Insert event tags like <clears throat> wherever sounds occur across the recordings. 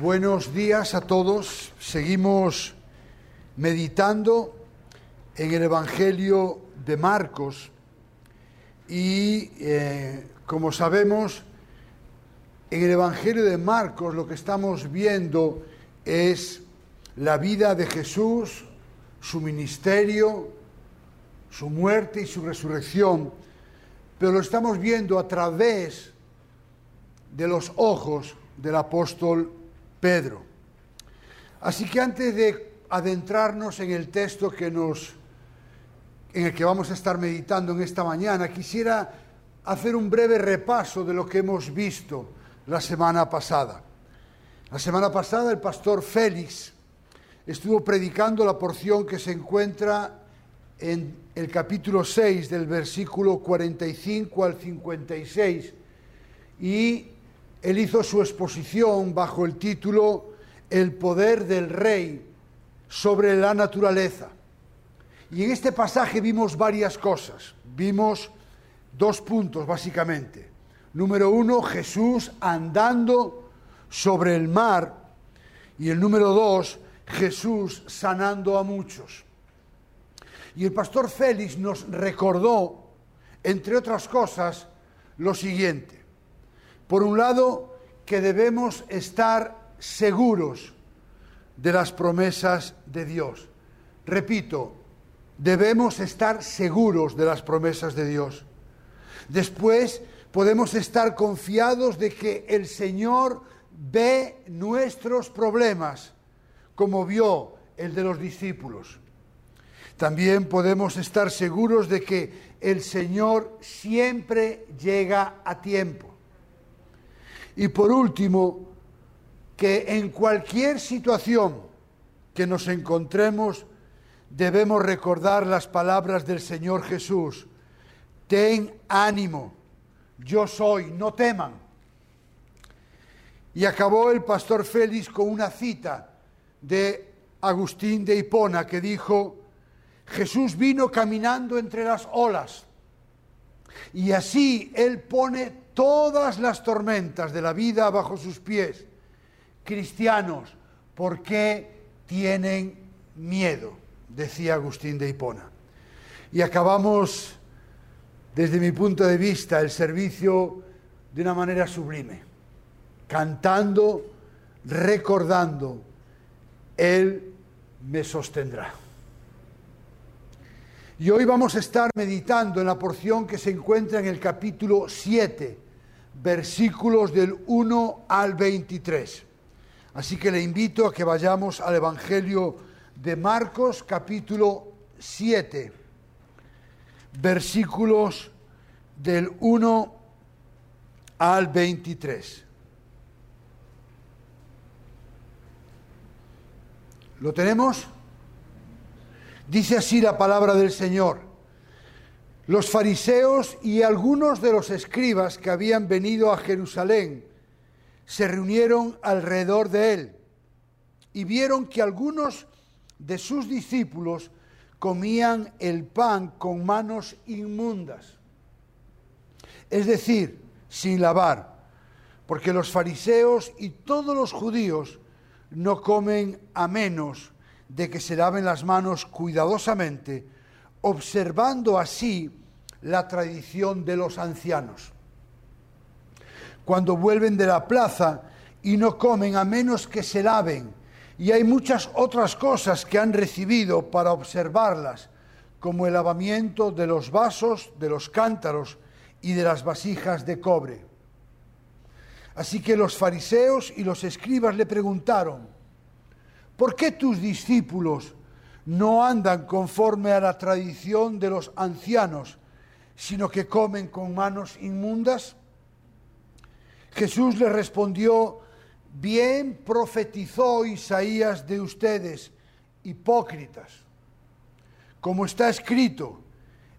Buenos días a todos. Seguimos meditando en el Evangelio de Marcos y eh, como sabemos, en el Evangelio de Marcos lo que estamos viendo es la vida de Jesús, su ministerio, su muerte y su resurrección, pero lo estamos viendo a través de los ojos del apóstol Pedro. Así que antes de adentrarnos en el texto que nos en el que vamos a estar meditando en esta mañana, quisiera hacer un breve repaso de lo que hemos visto la semana pasada. La semana pasada el pastor Félix estuvo predicando la porción que se encuentra en el capítulo 6 del versículo 45 al 56 y él hizo su exposición bajo el título El poder del rey sobre la naturaleza. Y en este pasaje vimos varias cosas. Vimos dos puntos básicamente. Número uno, Jesús andando sobre el mar. Y el número dos, Jesús sanando a muchos. Y el pastor Félix nos recordó, entre otras cosas, lo siguiente. Por un lado, que debemos estar seguros de las promesas de Dios. Repito, debemos estar seguros de las promesas de Dios. Después, podemos estar confiados de que el Señor ve nuestros problemas, como vio el de los discípulos. También podemos estar seguros de que el Señor siempre llega a tiempo. Y por último, que en cualquier situación que nos encontremos, debemos recordar las palabras del Señor Jesús. Ten ánimo, yo soy, no teman. Y acabó el pastor Félix con una cita de Agustín de Hipona que dijo, Jesús vino caminando entre las olas y así Él pone todas las tormentas de la vida bajo sus pies. Cristianos, ¿por qué tienen miedo? Decía Agustín de Hipona. Y acabamos, desde mi punto de vista, el servicio de una manera sublime, cantando, recordando, Él me sostendrá. Y hoy vamos a estar meditando en la porción que se encuentra en el capítulo 7 versículos del 1 al 23. Así que le invito a que vayamos al Evangelio de Marcos capítulo 7, versículos del 1 al 23. ¿Lo tenemos? Dice así la palabra del Señor. Los fariseos y algunos de los escribas que habían venido a Jerusalén se reunieron alrededor de él y vieron que algunos de sus discípulos comían el pan con manos inmundas, es decir, sin lavar, porque los fariseos y todos los judíos no comen a menos de que se laven las manos cuidadosamente, observando así la tradición de los ancianos. Cuando vuelven de la plaza y no comen a menos que se laven, y hay muchas otras cosas que han recibido para observarlas, como el lavamiento de los vasos, de los cántaros y de las vasijas de cobre. Así que los fariseos y los escribas le preguntaron, ¿por qué tus discípulos no andan conforme a la tradición de los ancianos, sino que comen con manos inmundas? Jesús le respondió, bien profetizó Isaías de ustedes, hipócritas. Como está escrito,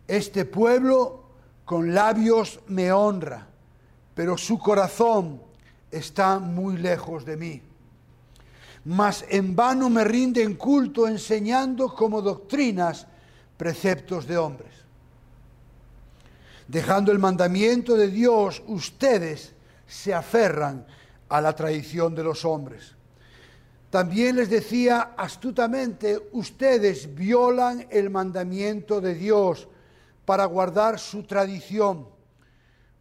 este pueblo con labios me honra, pero su corazón está muy lejos de mí. Mas en vano me rinden culto enseñando como doctrinas preceptos de hombres dejando el mandamiento de Dios, ustedes se aferran a la tradición de los hombres. También les decía astutamente, ustedes violan el mandamiento de Dios para guardar su tradición.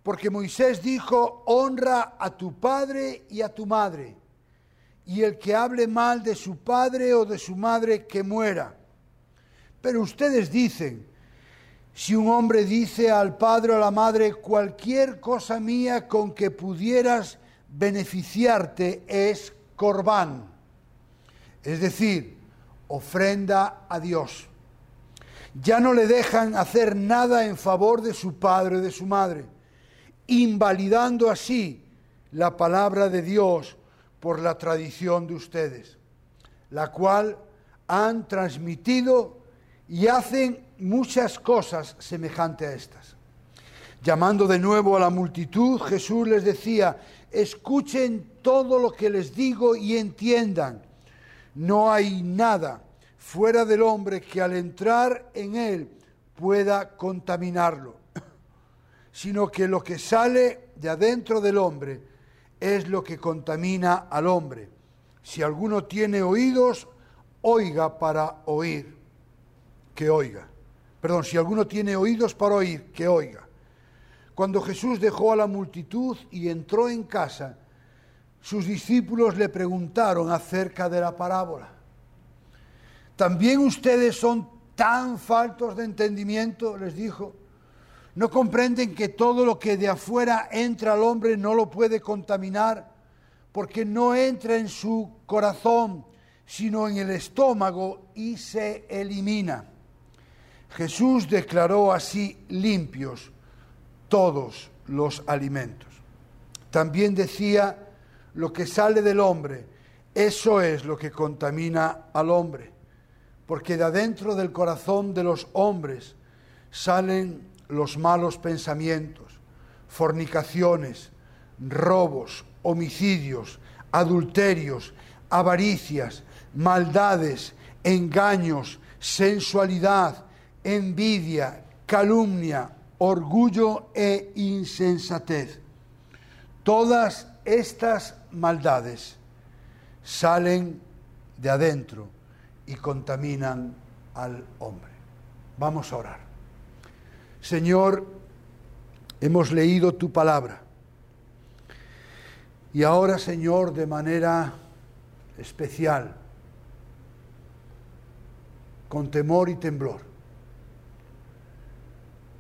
Porque Moisés dijo, honra a tu padre y a tu madre, y el que hable mal de su padre o de su madre, que muera. Pero ustedes dicen, si un hombre dice al padre o a la madre, cualquier cosa mía con que pudieras beneficiarte es corbán es decir, ofrenda a Dios. Ya no le dejan hacer nada en favor de su padre o de su madre, invalidando así la palabra de Dios por la tradición de ustedes, la cual han transmitido y hacen muchas cosas semejantes a estas. Llamando de nuevo a la multitud, Jesús les decía, escuchen todo lo que les digo y entiendan no hay nada fuera del hombre que al entrar en él pueda contaminarlo, <clears throat> sino que lo que sale de adentro del hombre es lo que contamina al hombre. Si alguno tiene oídos, oiga para oír, que oiga. Perdón, si alguno tiene oídos para oír, que oiga. Cuando Jesús dejó a la multitud y entró en casa, sus discípulos le preguntaron acerca de la parábola. ¿También ustedes son tan faltos de entendimiento? les dijo. ¿No comprenden que todo lo que de afuera entra al hombre no lo puede contaminar? Porque no entra en su corazón, sino en el estómago y se elimina. Jesús declaró así limpios todos los alimentos. También decía, lo que sale del hombre, eso es lo que contamina al hombre, porque de adentro del corazón de los hombres salen los malos pensamientos, fornicaciones, robos, homicidios, adulterios, avaricias, maldades, engaños, sensualidad, envidia, calumnia, orgullo e insensatez. Todas estas maldades salen de adentro y contaminan al hombre. Vamos a orar. Señor, hemos leído tu palabra. Y ahora, Señor, de manera especial, con temor y temblor,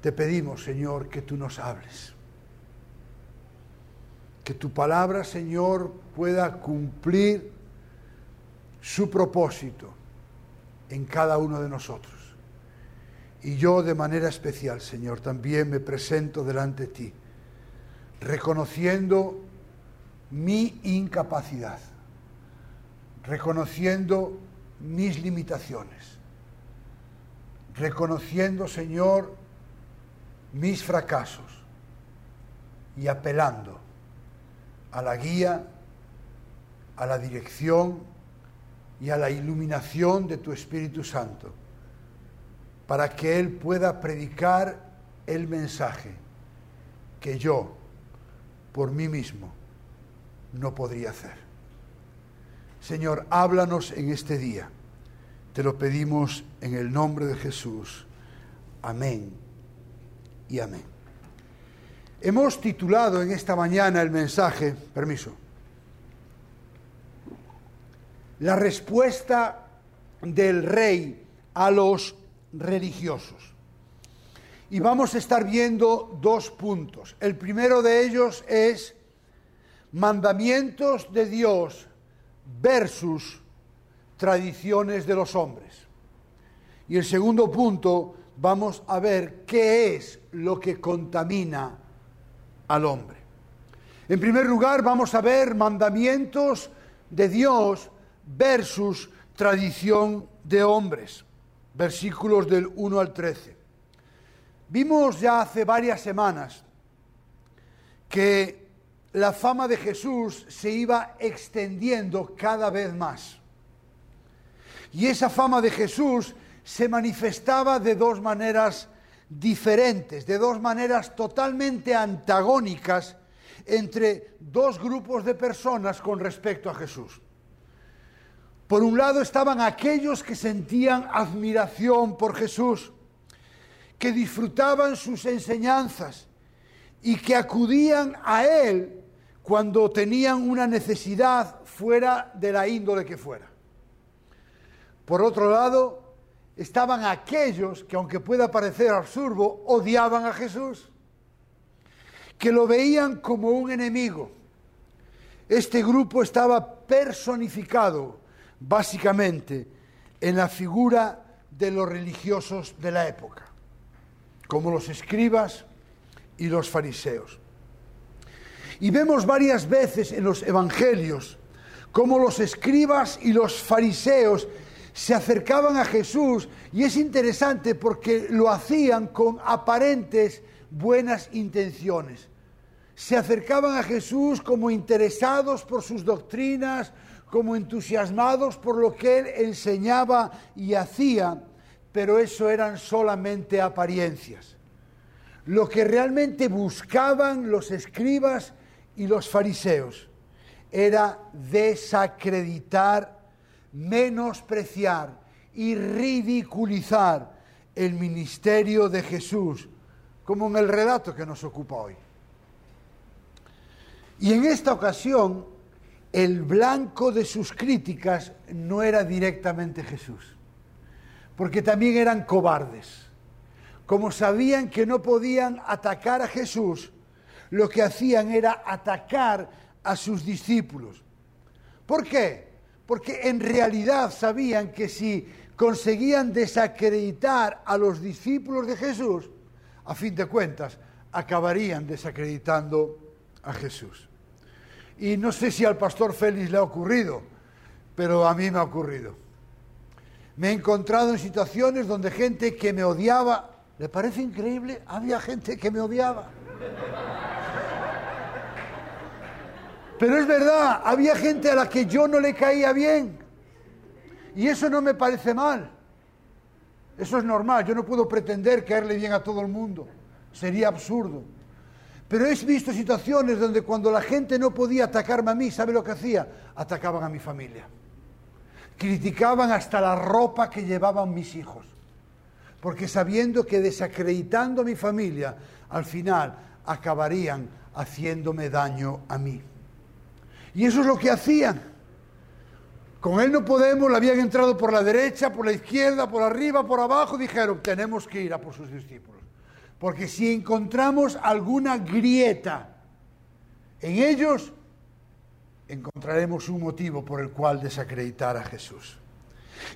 te pedimos, Señor, que tú nos hables que tu palabra, Señor, pueda cumplir su propósito en cada uno de nosotros. Y yo de manera especial, Señor, también me presento delante de ti, reconociendo mi incapacidad, reconociendo mis limitaciones, reconociendo, Señor, mis fracasos y apelando a la guía, a la dirección y a la iluminación de tu Espíritu Santo, para que Él pueda predicar el mensaje que yo, por mí mismo, no podría hacer. Señor, háblanos en este día. Te lo pedimos en el nombre de Jesús. Amén y amén. Hemos titulado en esta mañana el mensaje, permiso, la respuesta del rey a los religiosos. Y vamos a estar viendo dos puntos. El primero de ellos es mandamientos de Dios versus tradiciones de los hombres. Y el segundo punto, vamos a ver qué es lo que contamina al hombre. En primer lugar, vamos a ver mandamientos de Dios versus tradición de hombres. Versículos del 1 al 13. Vimos ya hace varias semanas que la fama de Jesús se iba extendiendo cada vez más. Y esa fama de Jesús se manifestaba de dos maneras diferentes, de dos maneras totalmente antagónicas entre dos grupos de personas con respecto a Jesús. Por un lado estaban aquellos que sentían admiración por Jesús, que disfrutaban sus enseñanzas y que acudían a Él cuando tenían una necesidad fuera de la índole que fuera. Por otro lado, estaban aquellos que, aunque pueda parecer absurdo, odiaban a Jesús, que lo veían como un enemigo. Este grupo estaba personificado básicamente en la figura de los religiosos de la época, como los escribas y los fariseos. Y vemos varias veces en los evangelios cómo los escribas y los fariseos se acercaban a Jesús y es interesante porque lo hacían con aparentes buenas intenciones. Se acercaban a Jesús como interesados por sus doctrinas, como entusiasmados por lo que él enseñaba y hacía, pero eso eran solamente apariencias. Lo que realmente buscaban los escribas y los fariseos era desacreditar menospreciar y ridiculizar el ministerio de Jesús, como en el relato que nos ocupa hoy. Y en esta ocasión, el blanco de sus críticas no era directamente Jesús, porque también eran cobardes. Como sabían que no podían atacar a Jesús, lo que hacían era atacar a sus discípulos. ¿Por qué? Porque en realidad sabían que si conseguían desacreditar a los discípulos de Jesús, a fin de cuentas, acabarían desacreditando a Jesús. Y no sé si al pastor Félix le ha ocurrido, pero a mí me ha ocurrido. Me he encontrado en situaciones donde gente que me odiaba, ¿le parece increíble? Había gente que me odiaba. Pero es verdad, había gente a la que yo no le caía bien. Y eso no me parece mal. Eso es normal. Yo no puedo pretender caerle bien a todo el mundo. Sería absurdo. Pero he visto situaciones donde cuando la gente no podía atacarme a mí, ¿sabe lo que hacía? Atacaban a mi familia. Criticaban hasta la ropa que llevaban mis hijos. Porque sabiendo que desacreditando a mi familia, al final acabarían haciéndome daño a mí. Y eso es lo que hacían. Con él no podemos, le habían entrado por la derecha, por la izquierda, por arriba, por abajo, dijeron, tenemos que ir a por sus discípulos. Porque si encontramos alguna grieta en ellos, encontraremos un motivo por el cual desacreditar a Jesús.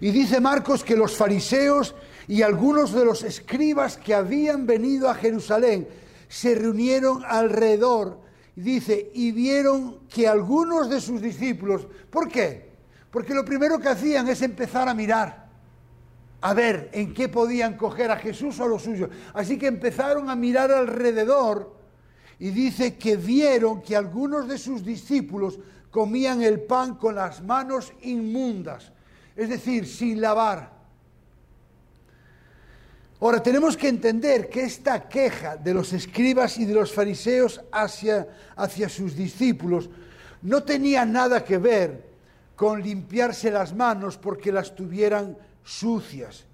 Y dice Marcos que los fariseos y algunos de los escribas que habían venido a Jerusalén se reunieron alrededor dice, y vieron que algunos de sus discípulos, ¿por qué? Porque lo primero que hacían es empezar a mirar, a ver en qué podían coger a Jesús o a los suyos. Así que empezaron a mirar alrededor y dice que vieron que algunos de sus discípulos comían el pan con las manos inmundas, es decir, sin lavar. Ahora, tenemos que entender que esta queja de los escribas y de los fariseos hacia, hacia sus discípulos no tenía nada que ver con limpiarse las manos porque las tuvieran sucias,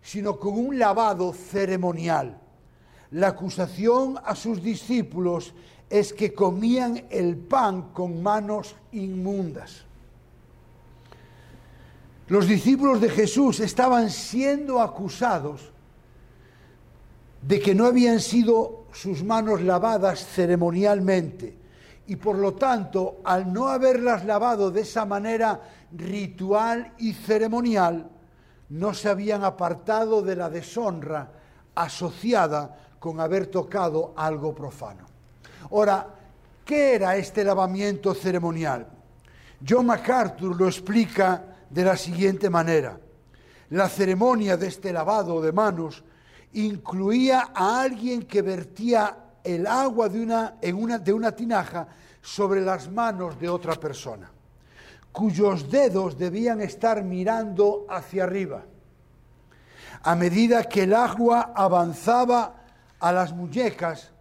sino con un lavado ceremonial. La acusación a sus discípulos es que comían el pan con manos inmundas. Los discípulos de Jesús estaban siendo acusados de que no habían sido sus manos lavadas ceremonialmente y por lo tanto, al no haberlas lavado de esa manera ritual y ceremonial, no se habían apartado de la deshonra asociada con haber tocado algo profano. Ahora, ¿qué era este lavamiento ceremonial? John MacArthur lo explica de la siguiente manera. La ceremonia de este lavado de manos incluía a alguien que vertía el agua de una, en una, de una tinaja sobre las manos de otra persona, cuyos dedos debían estar mirando hacia arriba. A medida que el agua avanzaba a las muñecas,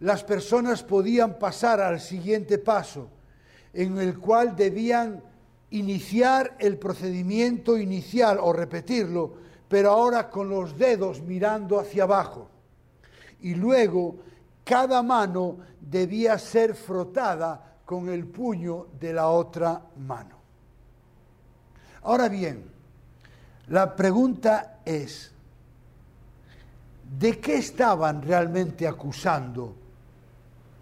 las personas podían pasar al siguiente paso, en el cual debían iniciar el procedimiento inicial o repetirlo, pero ahora con los dedos mirando hacia abajo. Y luego cada mano debía ser frotada con el puño de la otra mano. Ahora bien, la pregunta es, ¿de qué estaban realmente acusando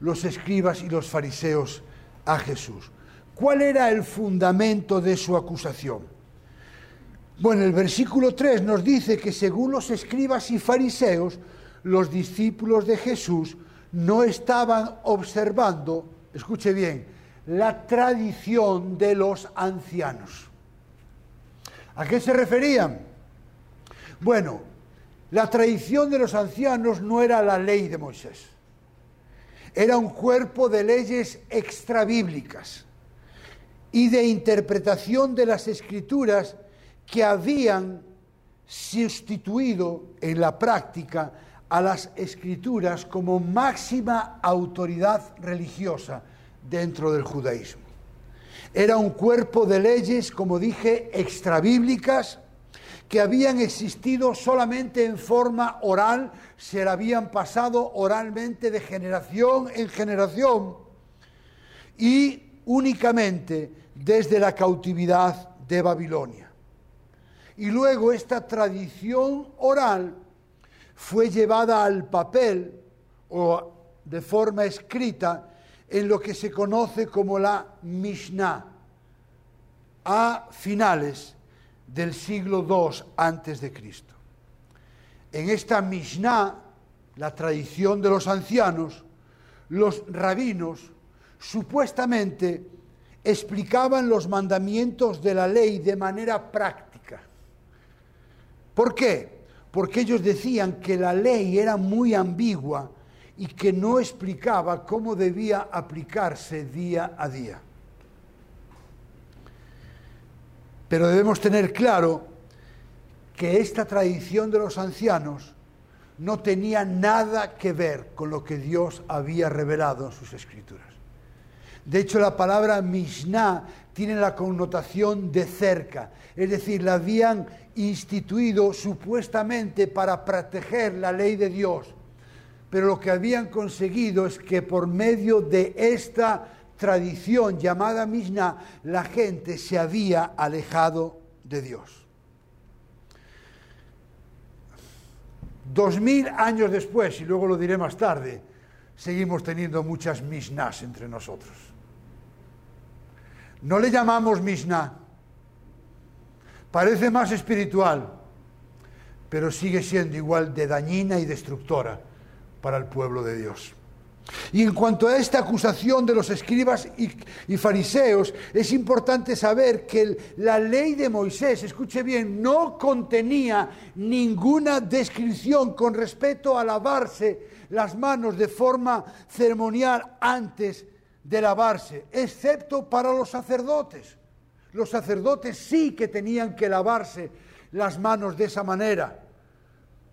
los escribas y los fariseos a Jesús? ¿Cuál era el fundamento de su acusación? Bueno, el versículo 3 nos dice que según los escribas y fariseos, los discípulos de Jesús no estaban observando, escuche bien, la tradición de los ancianos. ¿A qué se referían? Bueno, la tradición de los ancianos no era la ley de Moisés, era un cuerpo de leyes extrabíblicas y de interpretación de las escrituras que habían sustituido en la práctica a las escrituras como máxima autoridad religiosa dentro del judaísmo. Era un cuerpo de leyes, como dije, extrabíblicas, que habían existido solamente en forma oral, se la habían pasado oralmente de generación en generación y únicamente desde la cautividad de Babilonia. Y luego esta tradición oral fue llevada al papel o de forma escrita en lo que se conoce como la Mishnah a finales del siglo II antes de Cristo. En esta Mishnah, la tradición de los ancianos, los rabinos supuestamente explicaban los mandamientos de la ley de manera práctica. ¿Por qué? Porque ellos decían que la ley era muy ambigua y que no explicaba cómo debía aplicarse día a día. Pero debemos tener claro que esta tradición de los ancianos no tenía nada que ver con lo que Dios había revelado en sus escrituras. De hecho, la palabra Mishnah tiene la connotación de cerca, es decir, la habían instituido supuestamente para proteger la ley de Dios, pero lo que habían conseguido es que por medio de esta tradición llamada Mishnah, la gente se había alejado de Dios. Dos mil años después, y luego lo diré más tarde, seguimos teniendo muchas Mishnahs entre nosotros. No le llamamos Mishnah. Parece más espiritual, pero sigue siendo igual de dañina y destructora para el pueblo de Dios. Y en cuanto a esta acusación de los escribas y, fariseos, es importante saber que la ley de Moisés, escuche bien, no contenía ninguna descripción con respecto a lavarse las manos de forma ceremonial antes de lavarse, excepto para los sacerdotes. Los sacerdotes sí que tenían que lavarse las manos de esa manera.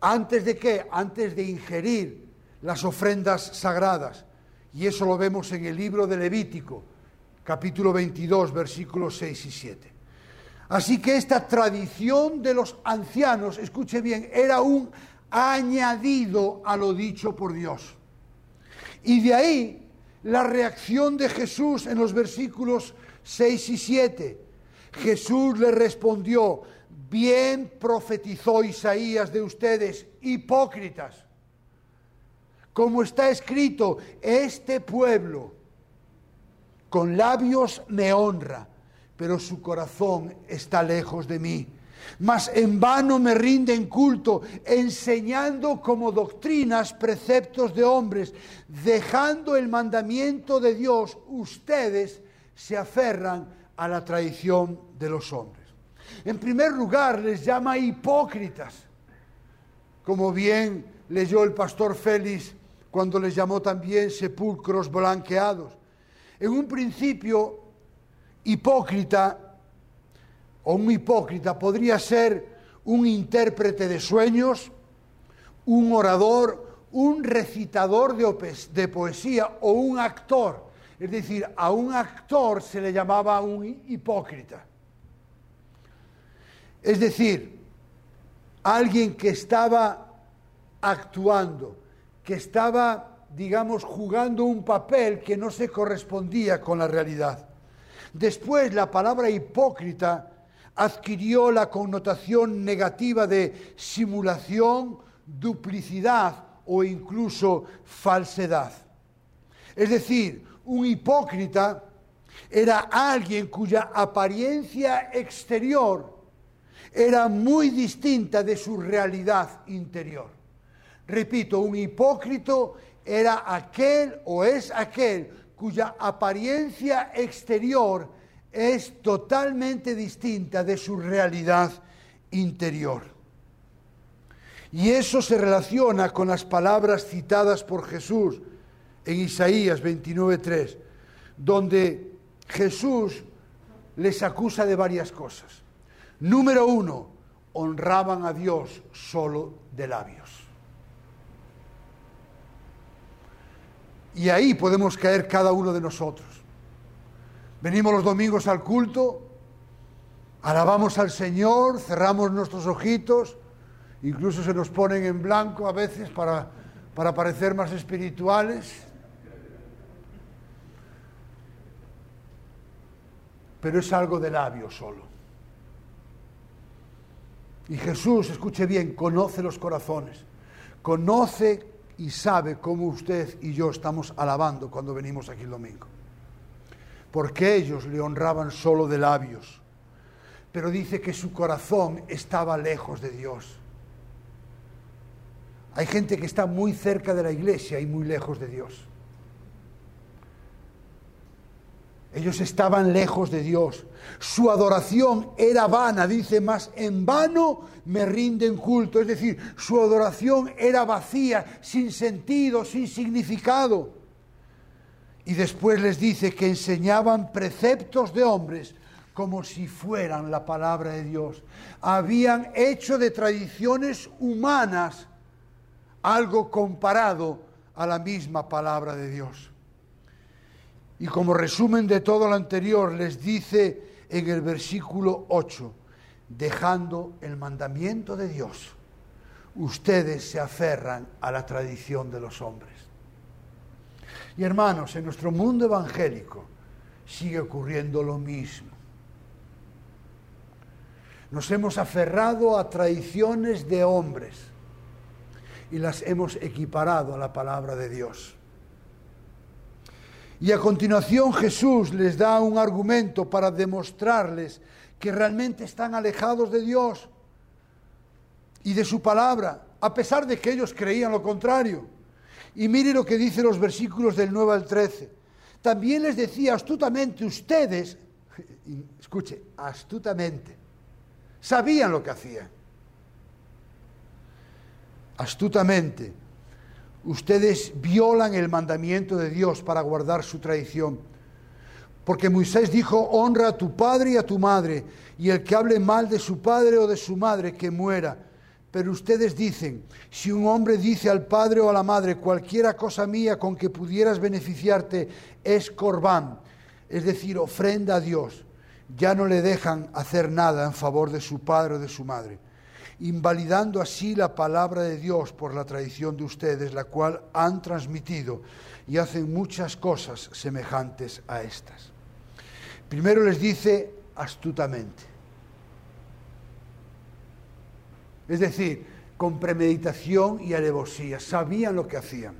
¿Antes de qué? Antes de ingerir las ofrendas sagradas. Y eso lo vemos en el libro de Levítico, capítulo 22, versículos 6 y 7. Así que esta tradición de los ancianos, escuche bien, era un añadido a lo dicho por Dios. Y de ahí la reacción de Jesús en los versículos 6 y 7. Jesús le respondió, bien profetizó Isaías de ustedes, hipócritas. Como está escrito, este pueblo con labios me honra, pero su corazón está lejos de mí mas en vano me rinden culto, enseñando como doctrinas preceptos de hombres, dejando el mandamiento de Dios, ustedes se aferran a la tradición de los hombres. En primer lugar, les llama hipócritas, como bien leyó el pastor Félix cuando les llamó también sepulcros blanqueados. En un principio, hipócrita o un hipócrita podría ser un intérprete de sueños, un orador, un recitador de, poesía o un actor. Es decir, a un actor se le llamaba un hipócrita. Es decir, alguien que estaba actuando, que estaba, digamos, jugando un papel que no se correspondía con la realidad. Después la palabra hipócrita adquirió la connotación negativa de simulación, duplicidad o incluso falsedad. Es decir, un hipócrita era alguien cuya apariencia exterior era muy distinta de su realidad interior. Repito, un hipócrita era aquel o es aquel cuya apariencia exterior es totalmente distinta de su realidad interior. Y eso se relaciona con las palabras citadas por Jesús en Isaías 29:3, donde Jesús les acusa de varias cosas. Número uno, honraban a Dios solo de labios. Y ahí podemos caer cada uno de nosotros. Venimos los domingos al culto, alabamos al Señor, cerramos nuestros ojitos, incluso se nos ponen en blanco a veces para, para parecer más espirituales. Pero es algo de labio solo. Y Jesús, escuche bien, conoce los corazones, conoce y sabe cómo usted y yo estamos alabando cuando venimos aquí el domingo. Porque ellos le honraban solo de labios, pero dice que su corazón estaba lejos de Dios. Hay gente que está muy cerca de la iglesia y muy lejos de Dios. Ellos estaban lejos de Dios. Su adoración era vana, dice, más en vano me rinden culto. Es decir, su adoración era vacía, sin sentido, sin significado. Y después les dice que enseñaban preceptos de hombres como si fueran la palabra de Dios. Habían hecho de tradiciones humanas algo comparado a la misma palabra de Dios. Y como resumen de todo lo anterior, les dice en el versículo 8, dejando el mandamiento de Dios, ustedes se aferran a la tradición de los hombres. Y hermanos, en nuestro mundo evangélico sigue ocurriendo lo mismo. Nos hemos aferrado a tradiciones de hombres y las hemos equiparado a la palabra de Dios. Y a continuación Jesús les da un argumento para demostrarles que realmente están alejados de Dios y de su palabra, a pesar de que ellos creían lo contrario. Y mire lo que dice los versículos del 9 al 13. También les decía astutamente ustedes, <laughs> escuche, astutamente, sabían lo que hacían. Astutamente ustedes violan el mandamiento de Dios para guardar su tradición. Porque Moisés dijo, honra a tu padre y a tu madre, y el que hable mal de su padre o de su madre, que muera. Pero ustedes dicen, si un hombre dice al padre o a la madre, cualquiera cosa mía con que pudieras beneficiarte es corbán, es decir, ofrenda a Dios, ya no le dejan hacer nada en favor de su padre o de su madre invalidando así la palabra de Dios por la tradición de ustedes, la cual han transmitido y hacen muchas cosas semejantes a estas. Primero les dice astutamente. Es decir, con premeditación y alevosía, sabían lo que hacían.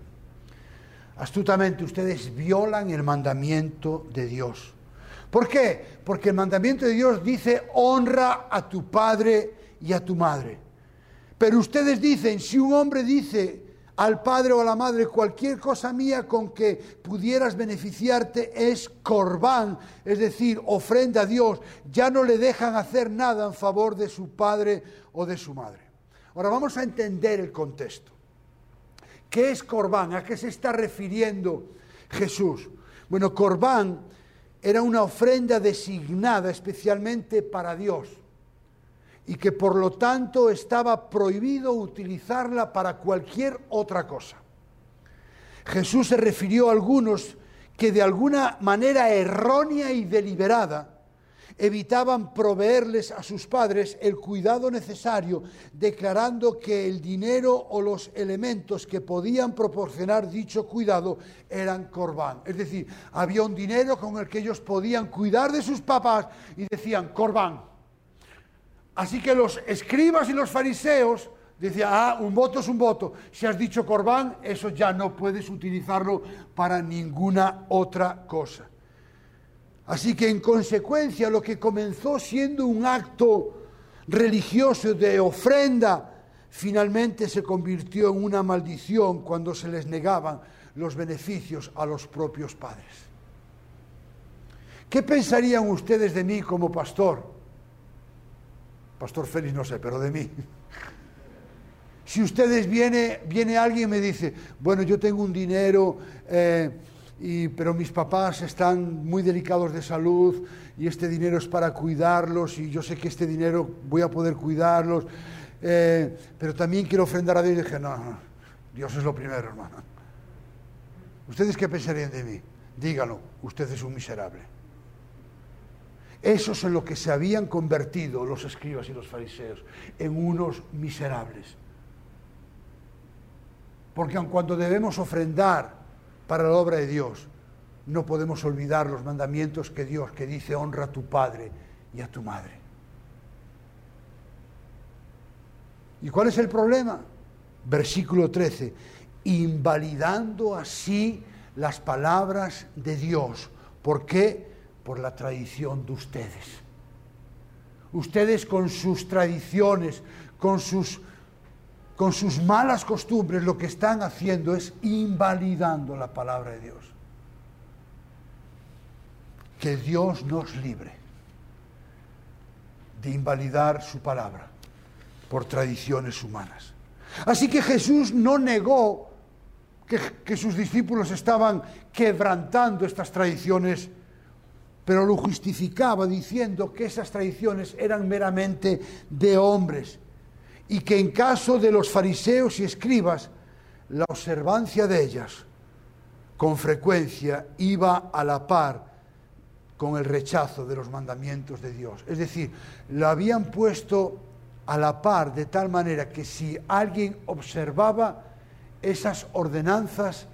Astutamente ustedes violan el mandamiento de Dios. ¿Por qué? Porque el mandamiento de Dios dice honra a tu padre y a tu madre. Pero ustedes dicen, si un hombre dice al padre o a la madre cualquier cosa mía con que pudieras beneficiarte es corbán, es decir, ofrenda a Dios, ya no le dejan hacer nada en favor de su padre o de su madre. Ahora vamos a entender el contexto. ¿Qué es corbán? ¿A qué se está refiriendo Jesús? Bueno, corbán era una ofrenda designada especialmente para Dios y que por lo tanto estaba prohibido utilizarla para cualquier otra cosa. Jesús se refirió a algunos que de alguna manera errónea y deliberada evitaban proveerles a sus padres el cuidado necesario, declarando que el dinero o los elementos que podían proporcionar dicho cuidado eran corbán. Es decir, había un dinero con el que ellos podían cuidar de sus papás y decían corbán. Así que los escribas y los fariseos decían, ah, un voto es un voto. Si has dicho corbán, eso ya no puedes utilizarlo para ninguna otra cosa. Así que en consecuencia lo que comenzó siendo un acto religioso de ofrenda, finalmente se convirtió en una maldición cuando se les negaban los beneficios a los propios padres. ¿Qué pensarían ustedes de mí como pastor? Pastor Félix no sé, pero de mí. Si ustedes viene, viene alguien y me dice, bueno, yo tengo un dinero, eh, pero mis papás están muy delicados de salud y este dinero es para cuidarlos y yo sé que este dinero voy a poder cuidarlos, eh, pero también quiero ofrendar a Dios. Y dije, no, Dios es lo primero, hermano. ¿Ustedes qué pensarían de mí? Díganlo, usted es un miserable. Eso es en lo que se habían convertido los escribas y los fariseos, en unos miserables. Porque aun cuando debemos ofrendar para la obra de Dios, no podemos olvidar los mandamientos que Dios, que dice, honra a tu padre y a tu madre. ¿Y cuál es el problema? Versículo 13, invalidando así las palabras de Dios. ¿Por qué? Por la tradición de ustedes. Ustedes con sus tradiciones, con sus con sus malas costumbres lo que están haciendo es invalidando la palabra de Dios. Que Dios nos libre de invalidar su palabra por tradiciones humanas. Así que Jesús no negó que, que, sus discípulos estaban quebrantando estas tradiciones, pero lo justificaba diciendo que esas tradiciones eran meramente de hombres y que en caso de los fariseos y escribas, la observancia de ellas con frecuencia iba a la par con el rechazo de los mandamientos de Dios. Es decir, lo habían puesto a la par de tal manera que si alguien observaba esas ordenanzas,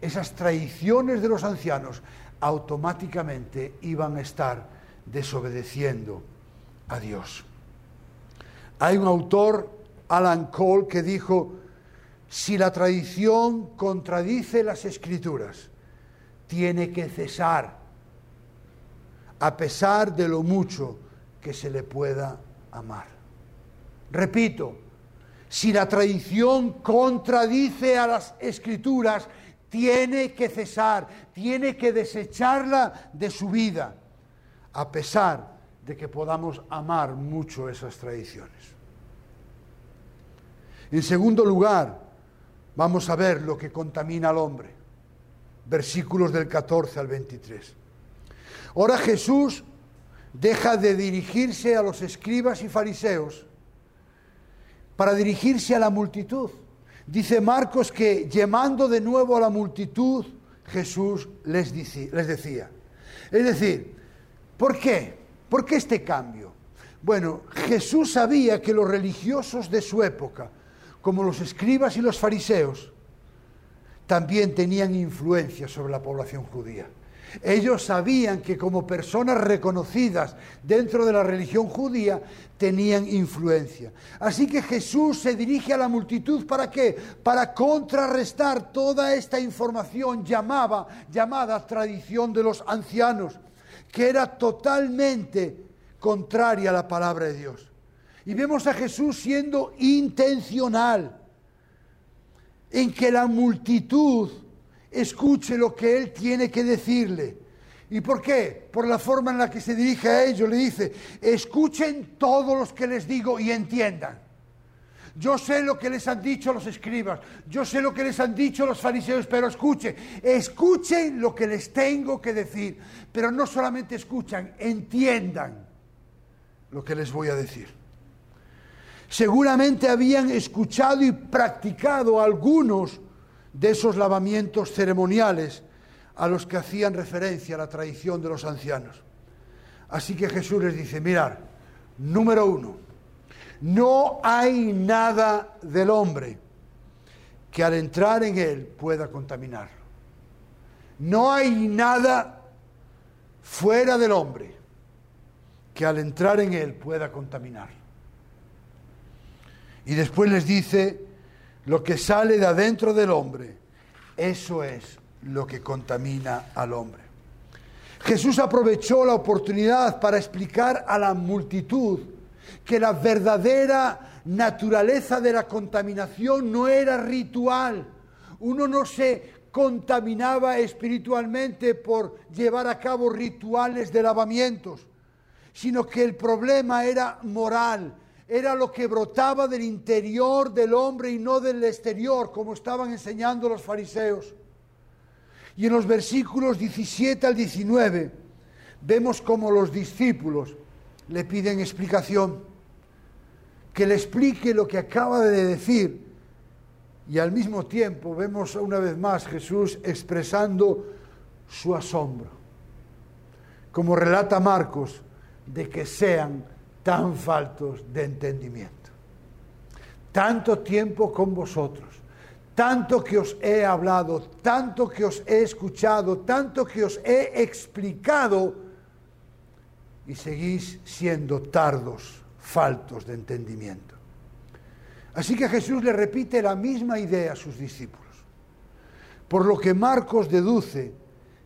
esas tradiciones de los ancianos, automáticamente iban a estar desobedeciendo a Dios. Hay un autor Alan Cole que dijo, si la tradición contradice las escrituras, tiene que cesar, a pesar de lo mucho que se le pueda amar. Repito, si la tradición contradice a las escrituras, tiene que cesar, tiene que desecharla de su vida, a pesar de que podamos amar mucho esas tradiciones. En segundo lugar, vamos a ver lo que contamina al hombre. Versículos del 14 al 23. Ahora Jesús deja de dirigirse a los escribas y fariseos para dirigirse a la multitud. Dice Marcos que llamando de nuevo a la multitud, Jesús les, les decía. Es decir, ¿por qué? ¿Por qué este cambio? Bueno, Jesús sabía que los religiosos de su época, como los escribas y los fariseos, también tenían influencia sobre la población judía. Ellos sabían que como personas reconocidas dentro de la religión judía tenían influencia. Así que Jesús se dirige a la multitud para qué? Para contrarrestar toda esta información llamada, llamada tradición de los ancianos, que era totalmente contraria a la palabra de Dios. Y vemos a Jesús siendo intencional en que la multitud escuche lo que Él tiene que decirle. ¿Y por qué? Por la forma en la que se dirige a ellos. Le dice, escuchen todos los que les digo y entiendan. Yo sé lo que les han dicho los escribas, yo sé lo que les han dicho los fariseos, pero escuchen, escuchen lo que les tengo que decir. Pero no solamente escuchan, entiendan lo que les voy a decir. Seguramente habían escuchado y practicado algunos de esos lavamientos ceremoniales a los que hacían referencia la tradición de los ancianos. Así que Jesús les dice, mirar, número uno, no hay nada del hombre que al entrar en él pueda contaminarlo. No hay nada fuera del hombre que al entrar en él pueda contaminar. Y después les dice, lo que sale de adentro del hombre, eso es lo que contamina al hombre. Jesús aprovechó la oportunidad para explicar a la multitud que la verdadera naturaleza de la contaminación no era ritual. Uno no se contaminaba espiritualmente por llevar a cabo rituales de lavamientos sino que el problema era moral, era lo que brotaba del interior del hombre y no del exterior, como estaban enseñando los fariseos. Y en los versículos 17 al 19 vemos como los discípulos le piden explicación, que le explique lo que acaba de decir. Y al mismo tiempo vemos una vez más Jesús expresando su asombro. Como relata Marcos, de que sean tan faltos de entendimiento. Tanto tiempo con vosotros, tanto que os he hablado, tanto que os he escuchado, tanto que os he explicado, y seguís siendo tardos, faltos de entendimiento. Así que Jesús le repite la misma idea a sus discípulos, por lo que Marcos deduce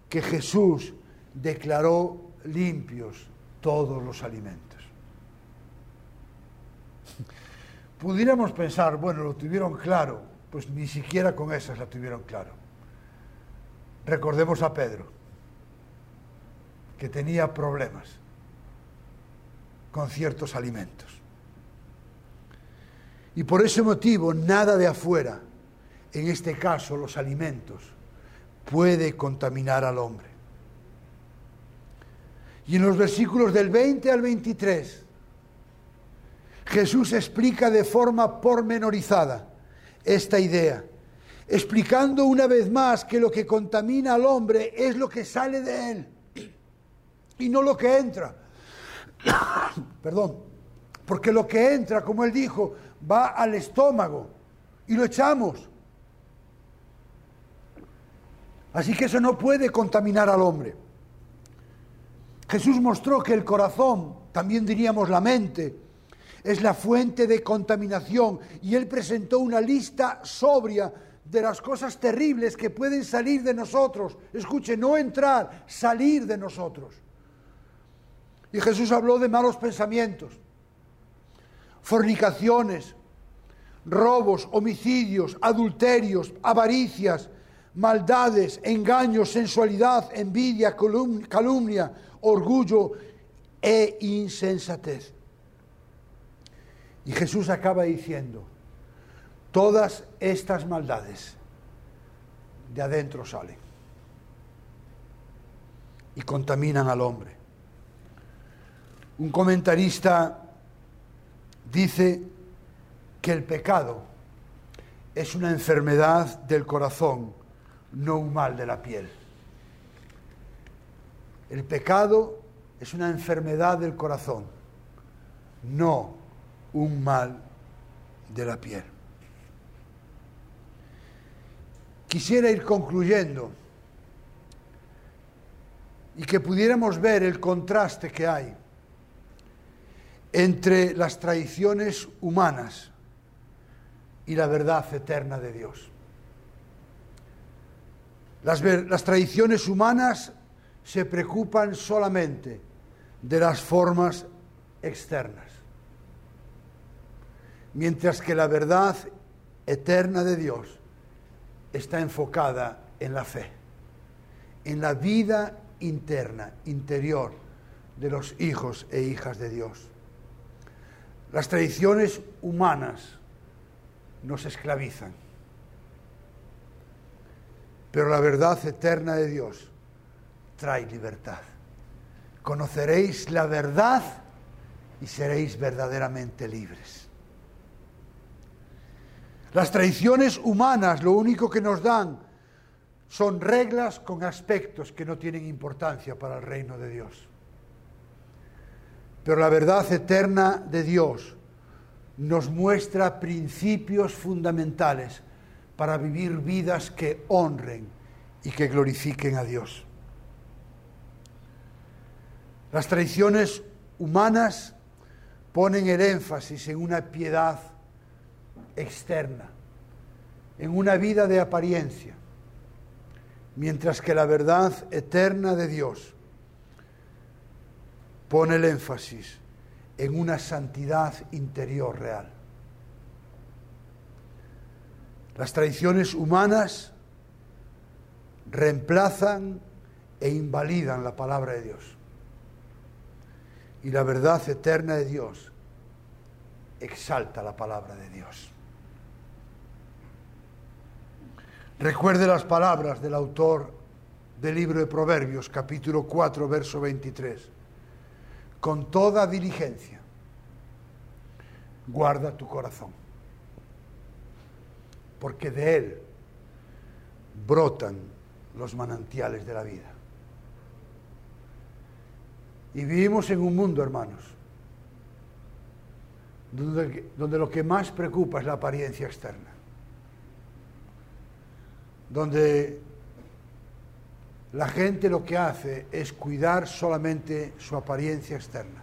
que Jesús declaró limpios todos los alimentos. Pudiéramos pensar, bueno, lo tuvieron claro, pues ni siquiera con esas la tuvieron claro. Recordemos a Pedro, que tenía problemas con ciertos alimentos. Y por ese motivo, nada de afuera, en este caso los alimentos, puede contaminar al hombre. Y en los versículos del 20 al 23, Jesús explica de forma pormenorizada esta idea, explicando una vez más que lo que contamina al hombre es lo que sale de él y no lo que entra. <coughs> Perdón, porque lo que entra, como él dijo, va al estómago y lo echamos. Así que eso no puede contaminar al hombre. Jesús mostró que el corazón, también diríamos la mente, es la fuente de contaminación y él presentó una lista sobria de las cosas terribles que pueden salir de nosotros. Escuche, no entrar, salir de nosotros. Y Jesús habló de malos pensamientos, fornicaciones, robos, homicidios, adulterios, avaricias, maldades, engaños, sensualidad, envidia, calumnia, orgullo e insensatez. Y Jesús acaba diciendo, todas estas maldades de adentro salen y contaminan al hombre. Un comentarista dice que el pecado es una enfermedad del corazón, no un mal de la piel. El pecado es una enfermedad del corazón, no un mal de la piel. Quisiera ir concluyendo y que pudiéramos ver el contraste que hay entre las tradiciones humanas y la verdad eterna de Dios. Las, las tradiciones humanas se preocupan solamente de las formas externas, mientras que la verdad eterna de Dios está enfocada en la fe, en la vida interna, interior de los hijos e hijas de Dios. Las tradiciones humanas nos esclavizan, pero la verdad eterna de Dios trae libertad. Conoceréis la verdad y seréis verdaderamente libres. Las tradiciones humanas lo único que nos dan son reglas con aspectos que no tienen importancia para el reino de Dios. Pero la verdad eterna de Dios nos muestra principios fundamentales para vivir vidas que honren y que glorifiquen a Dios. Las tradiciones humanas ponen el énfasis en una piedad externa, en una vida de apariencia, mientras que la verdad eterna de Dios pone el énfasis en una santidad interior real. Las tradiciones humanas reemplazan e invalidan la palabra de Dios. Y la verdad eterna de Dios exalta la palabra de Dios. Recuerde las palabras del autor del libro de Proverbios, capítulo 4, verso 23. Con toda diligencia, guarda tu corazón, porque de él brotan los manantiales de la vida. Y vivimos en un mundo, hermanos, donde, donde, lo que más preocupa es la apariencia externa donde la gente lo que hace es cuidar solamente su apariencia externa.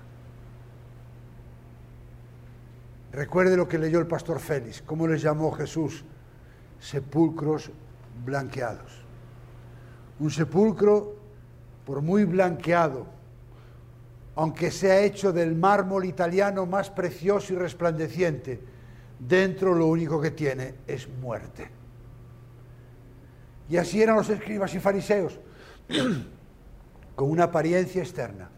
Recuerde lo que leyó el pastor Félix, cómo les llamó Jesús sepulcros blanqueados. Un sepulcro, por muy blanqueado, aunque sea hecho del mármol italiano más precioso y resplandeciente, dentro lo único que tiene es muerte. Y así eran los escribas y fariseos, <clears throat> con una apariencia externa,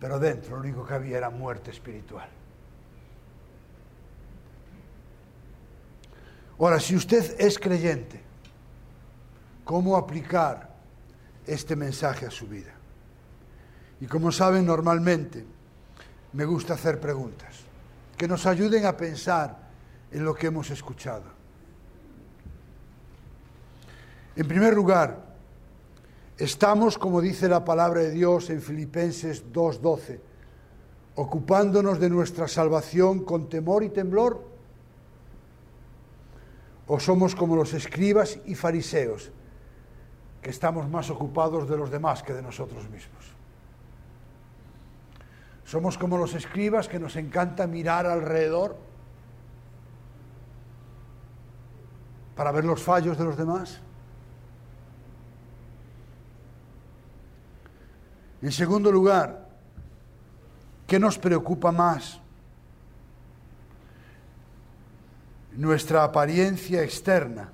pero dentro lo único que había era muerte espiritual. Ahora, si usted es creyente, ¿cómo aplicar este mensaje a su vida? Y como saben, normalmente me gusta hacer preguntas que nos ayuden a pensar en lo que hemos escuchado. En primer lugar, estamos, como dice la palabra de Dios en Filipenses 2.12, ocupándonos de nuestra salvación con temor y temblor, o somos como los escribas y fariseos, que estamos más ocupados de los demás que de nosotros mismos. Somos como los escribas que nos encanta mirar alrededor para ver los fallos de los demás. En segundo lugar, ¿qué nos preocupa más? ¿Nuestra apariencia externa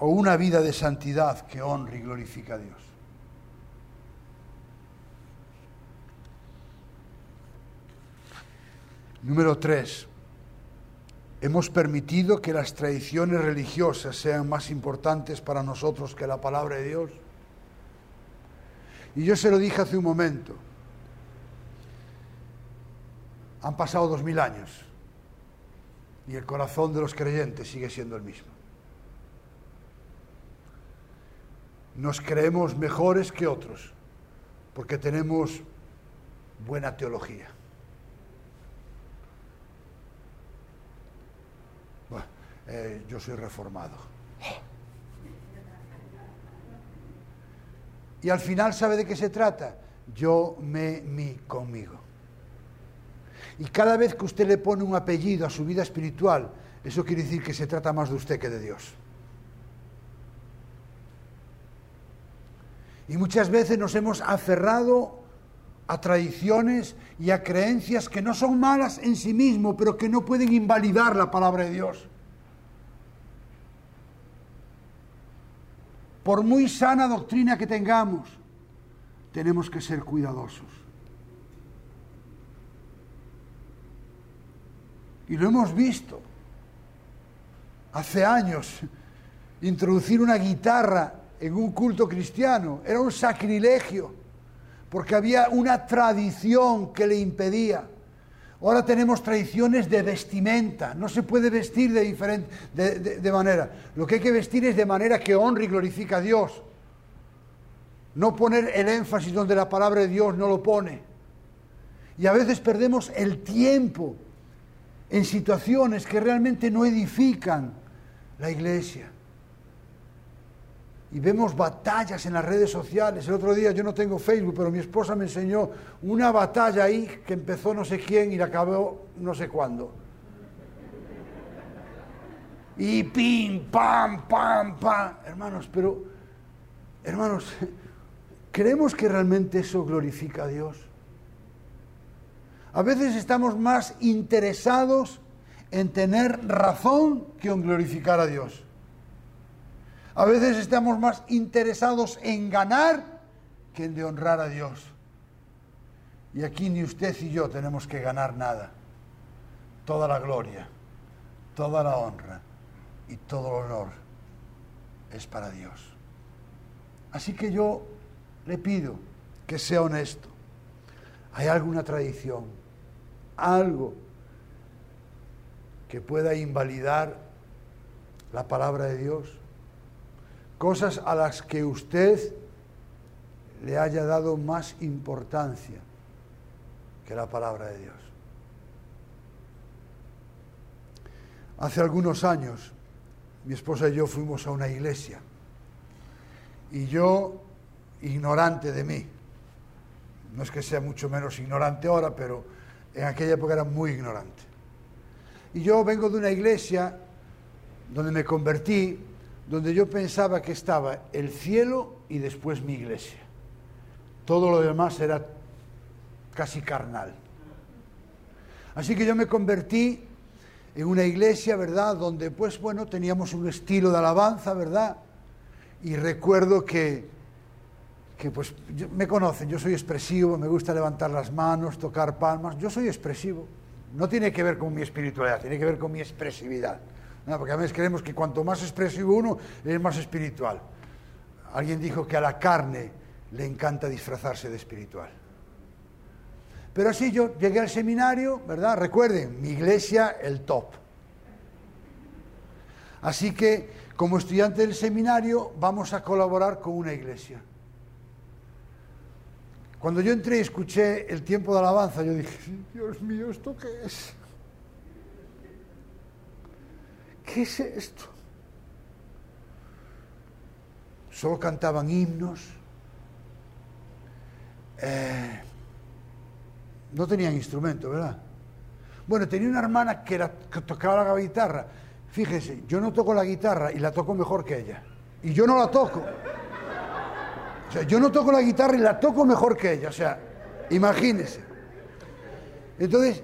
o una vida de santidad que honre y glorifica a Dios? Número tres, hemos permitido que las tradiciones religiosas sean más importantes para nosotros que la palabra de Dios. Y yo se lo dije hace un momento. Han pasado dos mil años y el corazón de los creyentes sigue siendo el mismo. Nos creemos mejores que otros porque tenemos buena teología. Bueno, eh, yo soy reformado. Y al final, ¿sabe de qué se trata? Yo, me, mi, conmigo. Y cada vez que usted le pone un apellido a su vida espiritual, eso quiere decir que se trata más de usted que de Dios. Y muchas veces nos hemos aferrado a tradiciones y a creencias que no son malas en sí mismo, pero que no pueden invalidar la palabra de Dios. Por muy sana doctrina que tengamos, tenemos que ser cuidadosos. Y lo hemos visto. Hace años, introducir una guitarra en un culto cristiano era un sacrilegio, porque había una tradición que le impedía. Ahora tenemos tradiciones de vestimenta. No se puede vestir de, diferente, de, manera. Lo que hay que vestir es de manera que honre y glorifica a Dios. No poner el énfasis donde la palabra de Dios no lo pone. Y a veces perdemos el tiempo en situaciones que realmente no edifican la iglesia. Y vemos batallas en las redes sociales. El otro día yo no tengo Facebook, pero mi esposa me enseñó una batalla ahí que empezó no sé quién y la acabó no sé cuándo. Y pim, pam, pam, pam. Hermanos, pero, hermanos, ¿creemos que realmente eso glorifica a Dios? A veces estamos más interesados en tener razón que en glorificar a Dios. A veces estamos más interesados en ganar que en de honrar a Dios. Y aquí ni usted y yo tenemos que ganar nada. Toda la gloria, toda la honra y todo el honor es para Dios. Así que yo le pido que sea honesto. ¿Hay alguna tradición? ¿Algo que pueda invalidar la palabra de Dios? Cosas a las que usted le haya dado más importancia que la palabra de Dios. Hace algunos años mi esposa y yo fuimos a una iglesia. Y yo, ignorante de mí, no es que sea mucho menos ignorante ahora, pero en aquella época era muy ignorante. Y yo vengo de una iglesia donde me convertí, donde yo pensaba que estaba el cielo y después mi iglesia. Todo lo demás era casi carnal. Así que yo me convertí en una iglesia, ¿verdad? Donde, pues bueno, teníamos un estilo de alabanza, ¿verdad? Y recuerdo que, que pues, me conocen, yo soy expresivo, me gusta levantar las manos, tocar palmas, yo soy expresivo. No tiene que ver con mi espiritualidad, tiene que ver con mi expresividad. Porque a veces creemos que cuanto más expresivo uno, es más espiritual. Alguien dijo que a la carne le encanta disfrazarse de espiritual. Pero así yo llegué al seminario, ¿verdad? Recuerden, mi iglesia, el top. Así que, como estudiante del seminario, vamos a colaborar con una iglesia. Cuando yo entré y escuché el tiempo de alabanza, yo dije, Dios mío, ¿esto qué es? ¿Qué es esto? Solo cantaban himnos. Eh, no tenían instrumento, ¿verdad? Bueno, tenía una hermana que, tocaba la guitarra. Fíjese, yo no toco la guitarra y la toco mejor que ella. Y yo no la toco. O sea, yo no toco la guitarra y la toco mejor que ella. O sea, imagínese. Entonces,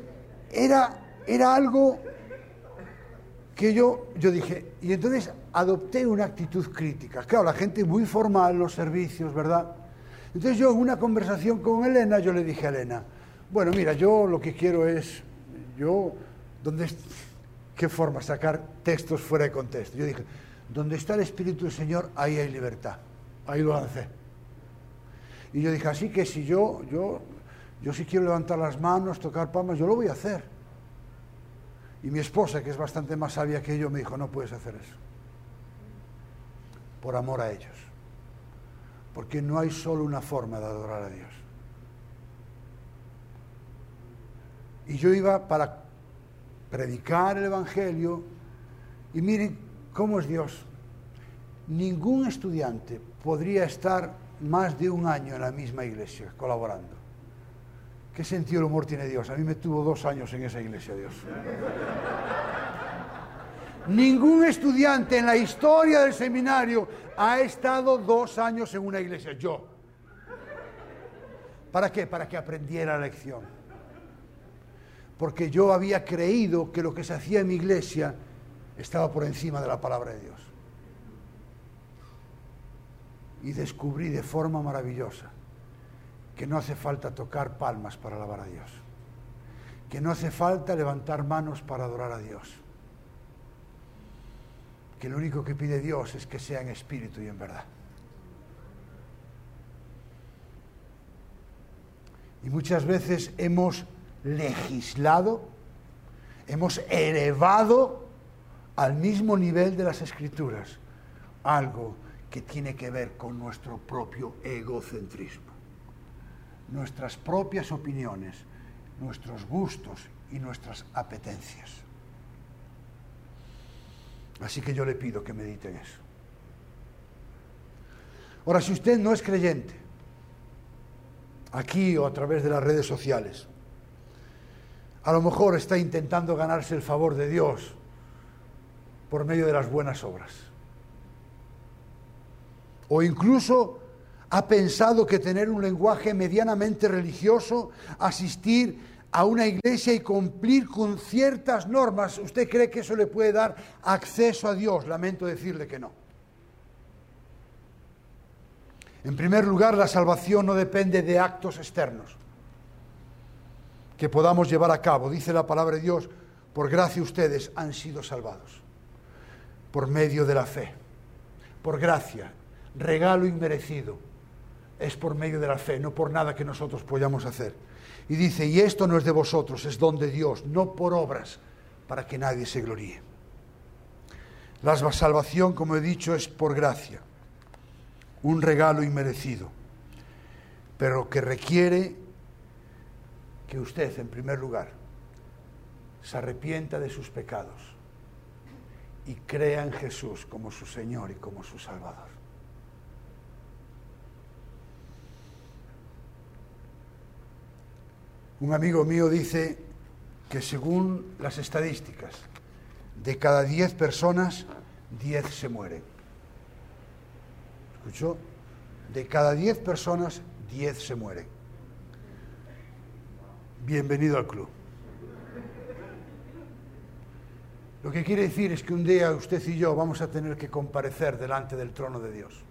era, era algo que yo, yo dije, y entonces adopté una actitud crítica. Claro, la gente muy formal, los servicios, ¿verdad? Entonces yo en una conversación con Elena, yo le dije a Elena, bueno, mira, yo lo que quiero es, yo, ¿dónde, ¿qué forma? Sacar textos fuera de contexto. Yo dije, donde está el Espíritu del Señor, ahí hay libertad. Ahí lo lancé. Y yo dije, así que si yo, yo, yo si quiero levantar las manos, tocar palmas, yo lo voy a hacer. Y mi esposa, que es bastante más sabia que yo, me dijo, no puedes hacer eso. Por amor a ellos. Porque no hay solo una forma de adorar a Dios. Y yo iba para predicar el Evangelio y miren cómo es Dios. Ningún estudiante podría estar más de un año en la misma iglesia colaborando. ¿Qué sentido del humor tiene Dios? A mí me tuvo dos años en esa iglesia, Dios. Ningún estudiante en la historia del seminario ha estado dos años en una iglesia. Yo. ¿Para qué? Para que aprendiera la lección porque yo había creído que lo que se hacía en mi iglesia estaba por encima de la palabra de Dios. Y descubrí de forma maravillosa que no hace falta tocar palmas para alabar a Dios, que no hace falta levantar manos para adorar a Dios, que lo único que pide Dios es que sea en espíritu y en verdad. Y muchas veces hemos legislado, hemos elevado al mismo nivel de las escrituras algo que tiene que ver con nuestro propio egocentrismo, nuestras propias opiniones, nuestros gustos y nuestras apetencias. Así que yo le pido que mediten eso. Ahora, si usted no es creyente, aquí o a través de las redes sociales, a lo mejor está intentando ganarse el favor de Dios por medio de las buenas obras. O incluso ha pensado que tener un lenguaje medianamente religioso, asistir a una iglesia y cumplir con ciertas normas, ¿usted cree que eso le puede dar acceso a Dios? Lamento decirle que no. En primer lugar, la salvación no depende de actos externos que podamos llevar a cabo. Dice la palabra de Dios, por gracia ustedes han sido salvados, por medio de la fe, por gracia, regalo inmerecido. Es por medio de la fe, no por nada que nosotros podamos hacer. Y dice, y esto no es de vosotros, es don de Dios, no por obras, para que nadie se gloríe. La salvación, como he dicho, es por gracia, un regalo inmerecido, pero que requiere que usted, en primer lugar, se arrepienta de sus pecados y crea en Jesús como su Señor y como su Salvador. Un amigo mío dice que según las estadísticas, de cada 10 personas, 10 se mueren. ¿Escuchó? De cada 10 personas, 10 se mueren. Bienvenido al club. Lo que quiere decir es que un día usted y yo vamos a tener que comparecer delante del trono de Dios.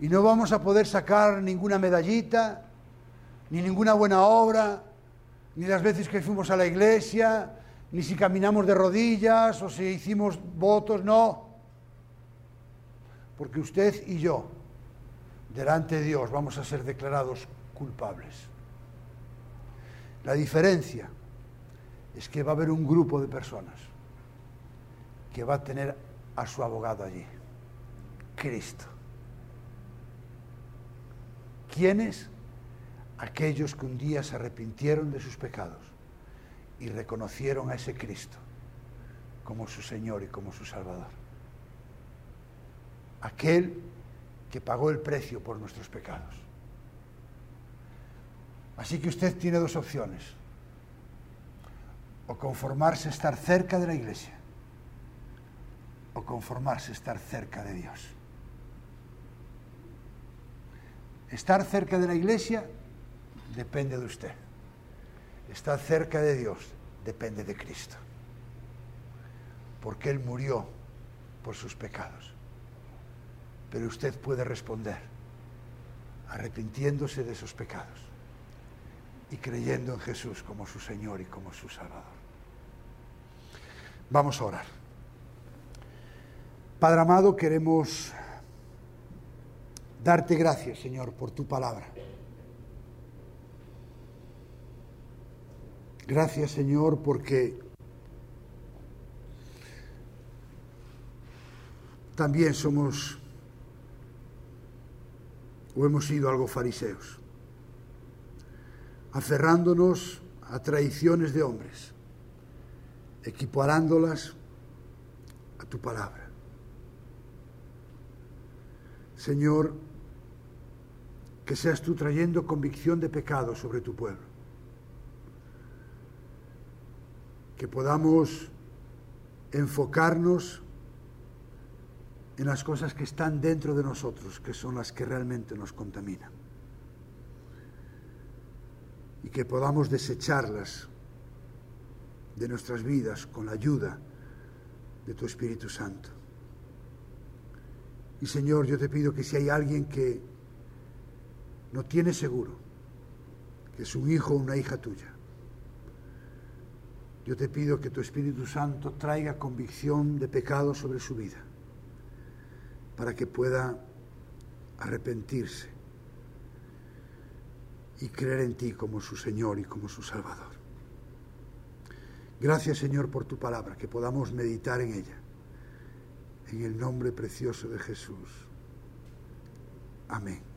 Y no vamos a poder sacar ninguna medallita, ni ninguna buena obra, ni las veces que fuimos a la iglesia, ni si caminamos de rodillas o si hicimos votos, no. Porque usted y yo, delante de Dios, vamos a ser declarados culpables. La diferencia es que va a haber un grupo de personas que va a tener a su abogado allí, Cristo. ¿Quiénes? Aquellos que un día se arrepintieron de sus pecados y reconocieron a ese Cristo como su Señor y como su Salvador. Aquel que pagó el precio por nuestros pecados. Así que usted tiene dos opciones. O conformarse a estar cerca de la iglesia, o conformarse a estar cerca de Dios. Estar cerca de la iglesia depende de usted. Estar cerca de Dios depende de Cristo. Porque Él murió por sus pecados. Pero usted puede responder arrepintiéndose de sus pecados y creyendo en Jesús como su Señor y como su Salvador. Vamos a orar. Padre amado, queremos darte gracias, Señor, por tu palabra. Gracias Señor porque también somos o hemos sido algo fariseos, aferrándonos a traiciones de hombres, equiparándolas a tu palabra. Señor, que seas tú trayendo convicción de pecado sobre tu pueblo que podamos enfocarnos en las cosas que están dentro de nosotros, que son las que realmente nos contaminan. Y que podamos desecharlas de nuestras vidas con la ayuda de tu Espíritu Santo. Y Señor, yo te pido que si hay alguien que no tiene seguro, que es un hijo o una hija tuya, yo te pido que tu Espíritu Santo traiga convicción de pecado sobre su vida, para que pueda arrepentirse y creer en ti como su Señor y como su Salvador. Gracias Señor por tu palabra, que podamos meditar en ella. En el nombre precioso de Jesús. Amén.